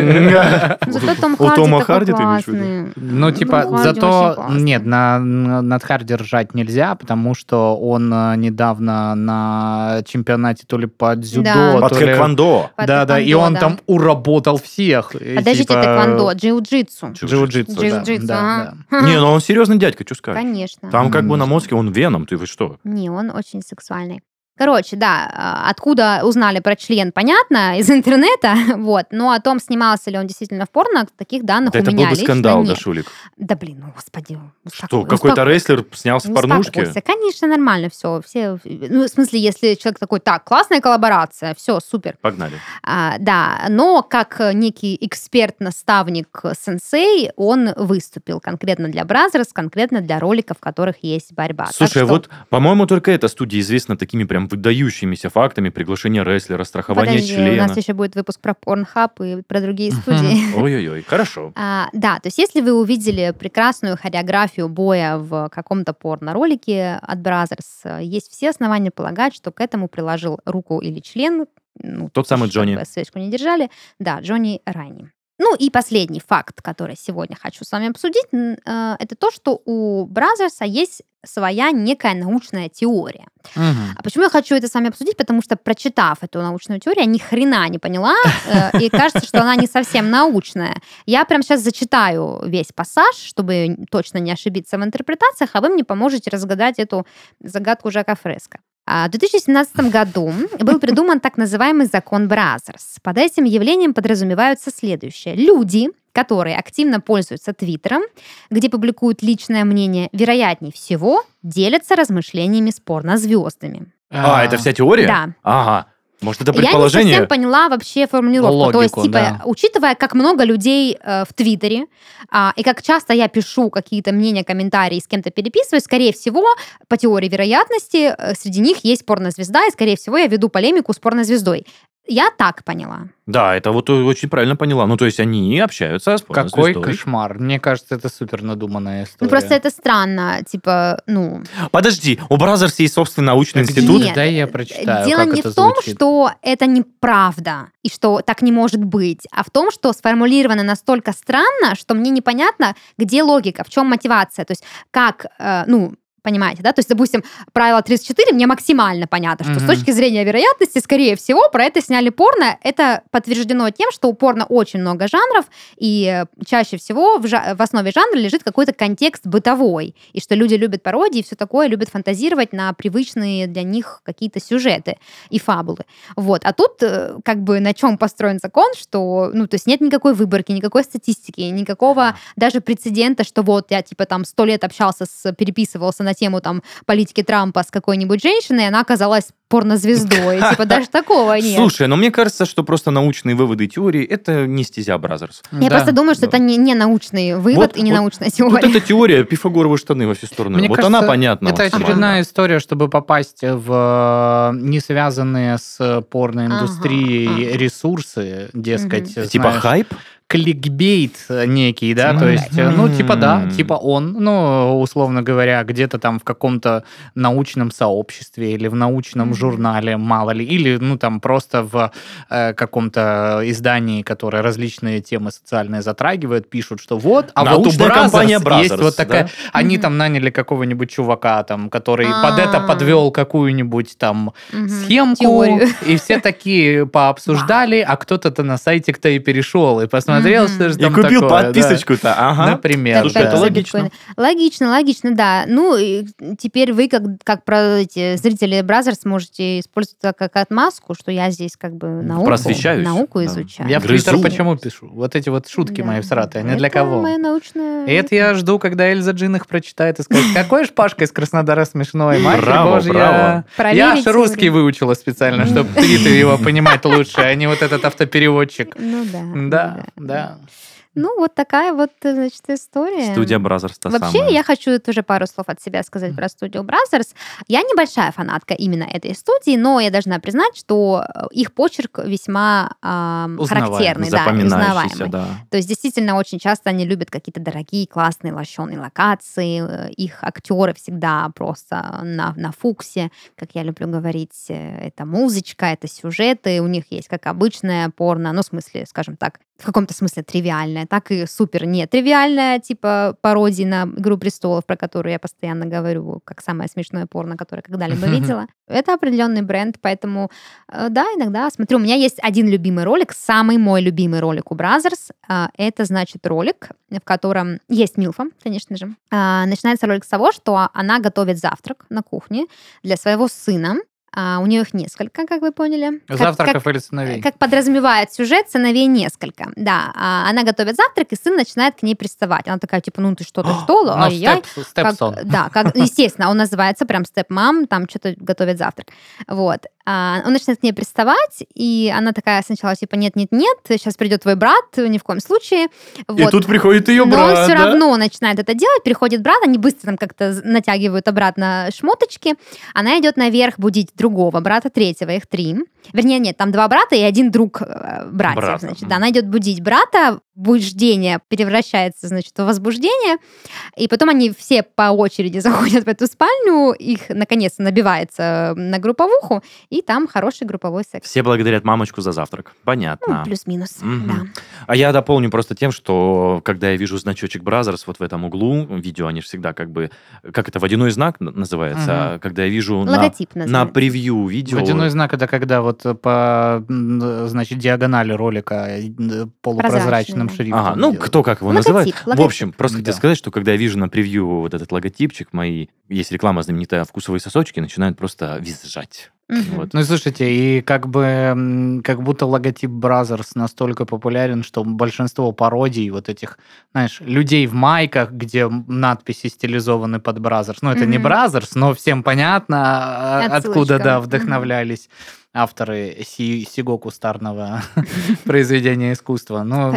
Зато Том У Тома Харди ты имеешь. Ну, типа, зато нет, на, на- над Харди ржать нельзя, потому что он э, недавно на чемпионате то ли по дзюдо. Под то ли... тэквондо. По Да, да, и он там уработал всех. Подождите, типа, тэквондо, джиу-джитсу. Джиу-джитсу, да, Джиу-джитсу, да. Не, ну он серьезный дядька, что сказать. Конечно. Там как бы на мозге он веном, ты вы что? Не, он очень сексуальный. Короче, да, а, откуда узнали про член, понятно, из интернета, вот, но о том, снимался ли он действительно в порно, таких данных Да у это меня был бы лично скандал, нет. да, Шулик? Да блин, ну господи. Что, успоко- какой-то успоко- рестлер снялся в порнушке? успокойся. Конечно, нормально все. все. Ну, в смысле, если человек такой, так, классная коллаборация, все, супер. Погнали. А, да, но как некий эксперт-наставник сенсей, он выступил конкретно для Brazzers, конкретно для роликов, в которых есть борьба. Слушай, а что- вот, по-моему, только эта студия известна такими прям выдающимися фактами. Приглашение рестлера, страхование Подожди, у члена. нас еще будет выпуск про Pornhub и про другие студии. Ой-ой-ой, хорошо. А, да, то есть если вы увидели прекрасную хореографию боя в каком-то порно-ролике от Brazzers, э, есть все основания полагать, что к этому приложил руку или член. Ну, Тот самый чтобы Джонни. свечку не держали. Да, Джонни Райни. Ну и последний факт, который сегодня хочу с вами обсудить, э, это то, что у Бразерса есть своя некая научная теория. Мгм. А почему я хочу это с вами обсудить? Потому что, прочитав эту научную теорию, я ни хрена не поняла, э, и кажется, что она не совсем научная. Я прям сейчас зачитаю весь пассаж, чтобы точно не ошибиться в интерпретациях, а вы мне поможете разгадать эту загадку Жака Фреско. А В 2017 году был придуман так называемый закон Brazzers. Под этим явлением подразумеваются следующее. Люди, которые активно пользуются Твиттером, где публикуют личное мнение, вероятнее всего делятся размышлениями с порнозвездами. А, это вся теория? Да. Ага. Может, это Я не предположение? совсем поняла вообще формулировку. То есть, Логику, типа, да. учитывая, как много людей э, в Твиттере, а, и как часто я пишу какие-то мнения, комментарии, с кем-то переписываюсь, скорее всего, по теории вероятности, э, среди них есть порнозвезда, и, скорее всего, я веду полемику с порнозвездой. Я так поняла. Да, это вот очень правильно поняла. Ну, то есть они общаются с Какой порнозвездой. кошмар. Мне кажется, это супер надуманная история. Ну, просто это странно, типа, ну... Подожди, у Brazzers есть собственный научный Где? институт? Нет, Дай я прочитаю, Дело как не это в том, звучит. что это неправда и что так не может быть, а в том, что сформулировано настолько странно, что мне непонятно, где логика, в чем мотивация. То есть как, э, ну, Понимаете, да? То есть, допустим, правило 34 мне максимально понятно, что Мгм. с точки зрения вероятности, скорее всего, про это сняли порно. Это подтверждено тем, что у порно очень много жанров, и э, чаще всего в, жа- в основе жанра лежит какой-то контекст бытовой, и что люди любят пародии и все такое, любят фантазировать на привычные для них какие-то сюжеты и фабулы. Вот. А тут э, как бы на чем построен закон, что, ну, то есть нет никакой выборки, никакой статистики, никакого даже прецедента, что вот я типа там сто лет общался с, переписывался на тему там политики Трампа с какой-нибудь женщиной, и она оказалась порнозвездой. Типа даже такого нет. Слушай, но мне кажется, что просто научные выводы и теории это не стезя Brazzers. Я просто думаю, что это не, не научный вывод Вот- и не вот научная Вот теория. эта теория пифагоровы штаны во все стороны. Вот она понятна. Это очередная история, чтобы попасть в э, не связанные с порноиндустрией ресурсы, дескать. Типа хайп? Кликбейт некий, да, М. то есть, э, ну, типа, да, типа он, ну, условно говоря, где-то там в каком-то научном сообществе или в научном журнале, мало ли, или, ну, там просто в э, каком-то издании, которое различные темы социальные затрагивает, пишут, что вот, а вот у Научная Brothers компания есть Brothers, вот такая... да? Они там наняли какого-нибудь чувака, там, который под это А. подвел какую-нибудь там Мгм. схемку, Теорию. и все такие пообсуждали, а кто-то-то на сайтик-то и перешел, и посмотрел, Мгм. что же И там купил такое, да. подписочку-то, ага. Например, Слушай, да. это логично. Логично, логично, да. Ну, и теперь вы, как, как про эти зрители Brazzers, можете использовать это как отмазку, что я здесь как бы науку, Просвещаюсь, науку да. изучаю. Я в Грызу. Твиттер почему пишу? Вот эти вот шутки Да. мои всратые, они для Это кого? моя научная... И это я жду, когда Эльза Джин их прочитает и скажет, какой ж Пашка из Краснодара смешной, матерь Браво, божья. браво. Я аж русский выучила специально, чтобы твиты его понимать лучше, а не вот этот автопереводчик. Ну да. Да, да. Ну, вот такая вот, э, значит, история. Студия Brazzers та Вообще, самая. я хочу тоже пару слов от себя сказать про студию Brazzers. Я небольшая фанатка именно этой студии, но я должна признать, что э, их почерк весьма Узнаваемый, характерный, да, узнаваемый. да. То есть действительно очень часто они любят какие-то дорогие, классные, лощеные локации. Э, Их актеры всегда просто на, на фуксе, как я люблю говорить. Э, Это музычка, это сюжеты. У них есть как обычное порно, ну, в смысле, скажем так, в каком-то смысле тривиальное, так и супер нетривиальное, типа пародии на «Игру престолов», про которую я постоянно говорю, как самое смешное порно, которое когда-либо видела. Это определенный бренд, поэтому, э, да, иногда смотрю. У меня есть один любимый ролик, самый мой любимый ролик у Brazzers. Это, значит, ролик, в котором есть Милфа, конечно же. А, Начинается ролик с того, что она готовит завтрак на кухне для своего сына. А, У нее их несколько, как вы поняли. Завтраков как- или сыновей? как подразумевает сюжет, сыновей несколько. Да, а, она готовит завтрак, и сын начинает к ней приставать. Она такая, типа, ну ты что, ты что? Как- stepson. да, как, естественно, он называется прям step-mom, там что-то готовит завтрак. Вот. А, он начинает к ней приставать, и она такая сначала типа, нет-нет-нет, сейчас придет твой брат, ни в коем случае. И Вот. тут приходит ее Но брат, он все да? равно начинает это делать, приходит брат, они быстро там как-то натягивают обратно шмоточки. Она идет наверх будить другого брата, третьего, их три. Вернее, нет, там два брата и один друг э, братьев, Брата, значит. Да, она идет будить брата, буждение превращается, значит, в возбуждение, и потом они все по очереди заходят в эту спальню, их, наконец-то, набивается на групповуху, и там хороший групповой секс. Все благодарят мамочку за завтрак. Ну, Понятно. плюс-минус, Мгм. да. А я дополню просто тем, что когда я вижу значочек Brothers вот в этом углу, видео, они же всегда как бы, как это, водяной знак называется, Мгм. когда я вижу на, Логотип на называется. превью видео... Водяной знак это когда вот по значит диагонали ролика э, полупрозрачным шрифтом. Ага, ну, кто как его Логотип, называет. В логотип. общем, просто хотел Да. сказать, что когда я вижу на превью вот этот логотипчик, мои, есть реклама знаменитая «Вкусовые сосочки», начинают просто визжать. Мгм. Вот. Ну слушайте, и как бы как будто логотип Brothers настолько популярен, что большинство пародий вот этих, знаешь, людей в майках, где надписи стилизованы под Brothers. Ну, это не Мгм. Brothers, но всем понятно, а, Отсылочка. откуда, да, вдохновлялись авторы си- сего кустарного произведения искусства. Ну,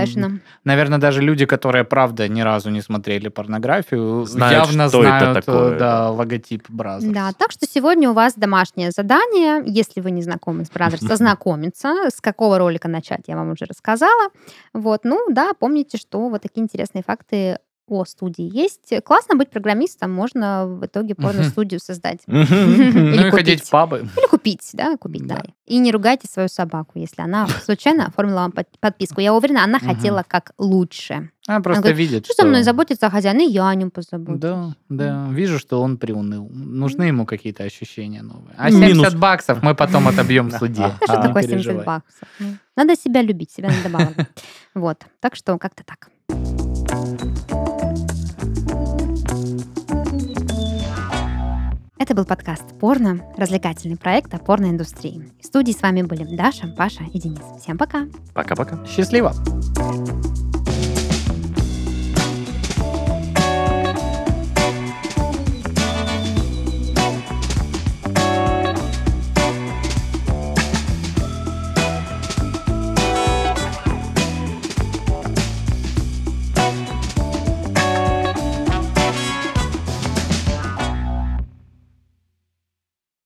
наверное, даже люди, которые, правда, ни разу не смотрели порнографию, Знают, явно что это знают, такое, э, да. логотип Brothers. Да, так что сегодня у вас домашнее задание, если вы не знакомы с Brothers, ознакомиться, с какого ролика начать, я вам уже рассказала. Вот, ну да, помните, что вот такие интересные факты о студии есть. Классно быть программистом, можно в итоге порно-студию создать. Или Ну и ходить в пабы. Или купить, да, купить, да. Да. И не ругайте свою собаку, если она случайно оформила вам под- подписку. Я уверена, она хотела как лучше. Она просто говорит, видит, Что со мной заботится хозяин, и я о нем позабочусь. Да, да. Вижу, что он приуныл. Нужны ему какие-то ощущения новые. А Минус. 70 баксов мы потом отобьем в суде. Да что Не такое 70 переживай. баксов? Ну, Надо себя любить, себя надо баловать. Вот. Так что как-то так. Это был подкаст «Порно», развлекательный проект о порноиндустрии. В студии с вами были Даша, Паша и Денис. Всем пока! Пока-пока. Счастливо.